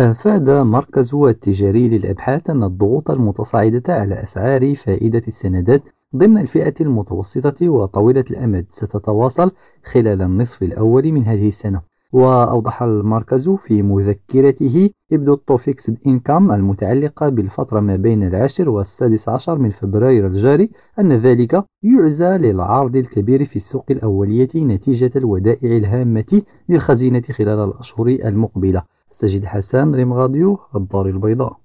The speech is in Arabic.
أفاد مركز التجاري للأبحاث أن الضغوط المتصاعدة على أسعار فائدة السندات ضمن الفئة المتوسطة وطويلة الأمد ستتواصل خلال النصف الأول من هذه السنة. وأوضح المركز في مذكرته إبدو التوفيكس إنكام المتعلقة بالفترة ما بين العاشر والسادس عشر من فبراير الجاري أن ذلك يعزى للعرض الكبير في السوق الأولية نتيجة الودائع الهامة للخزينة خلال الأشهر المقبلة. سجد حسان ريم غاديو الدار البيضاء.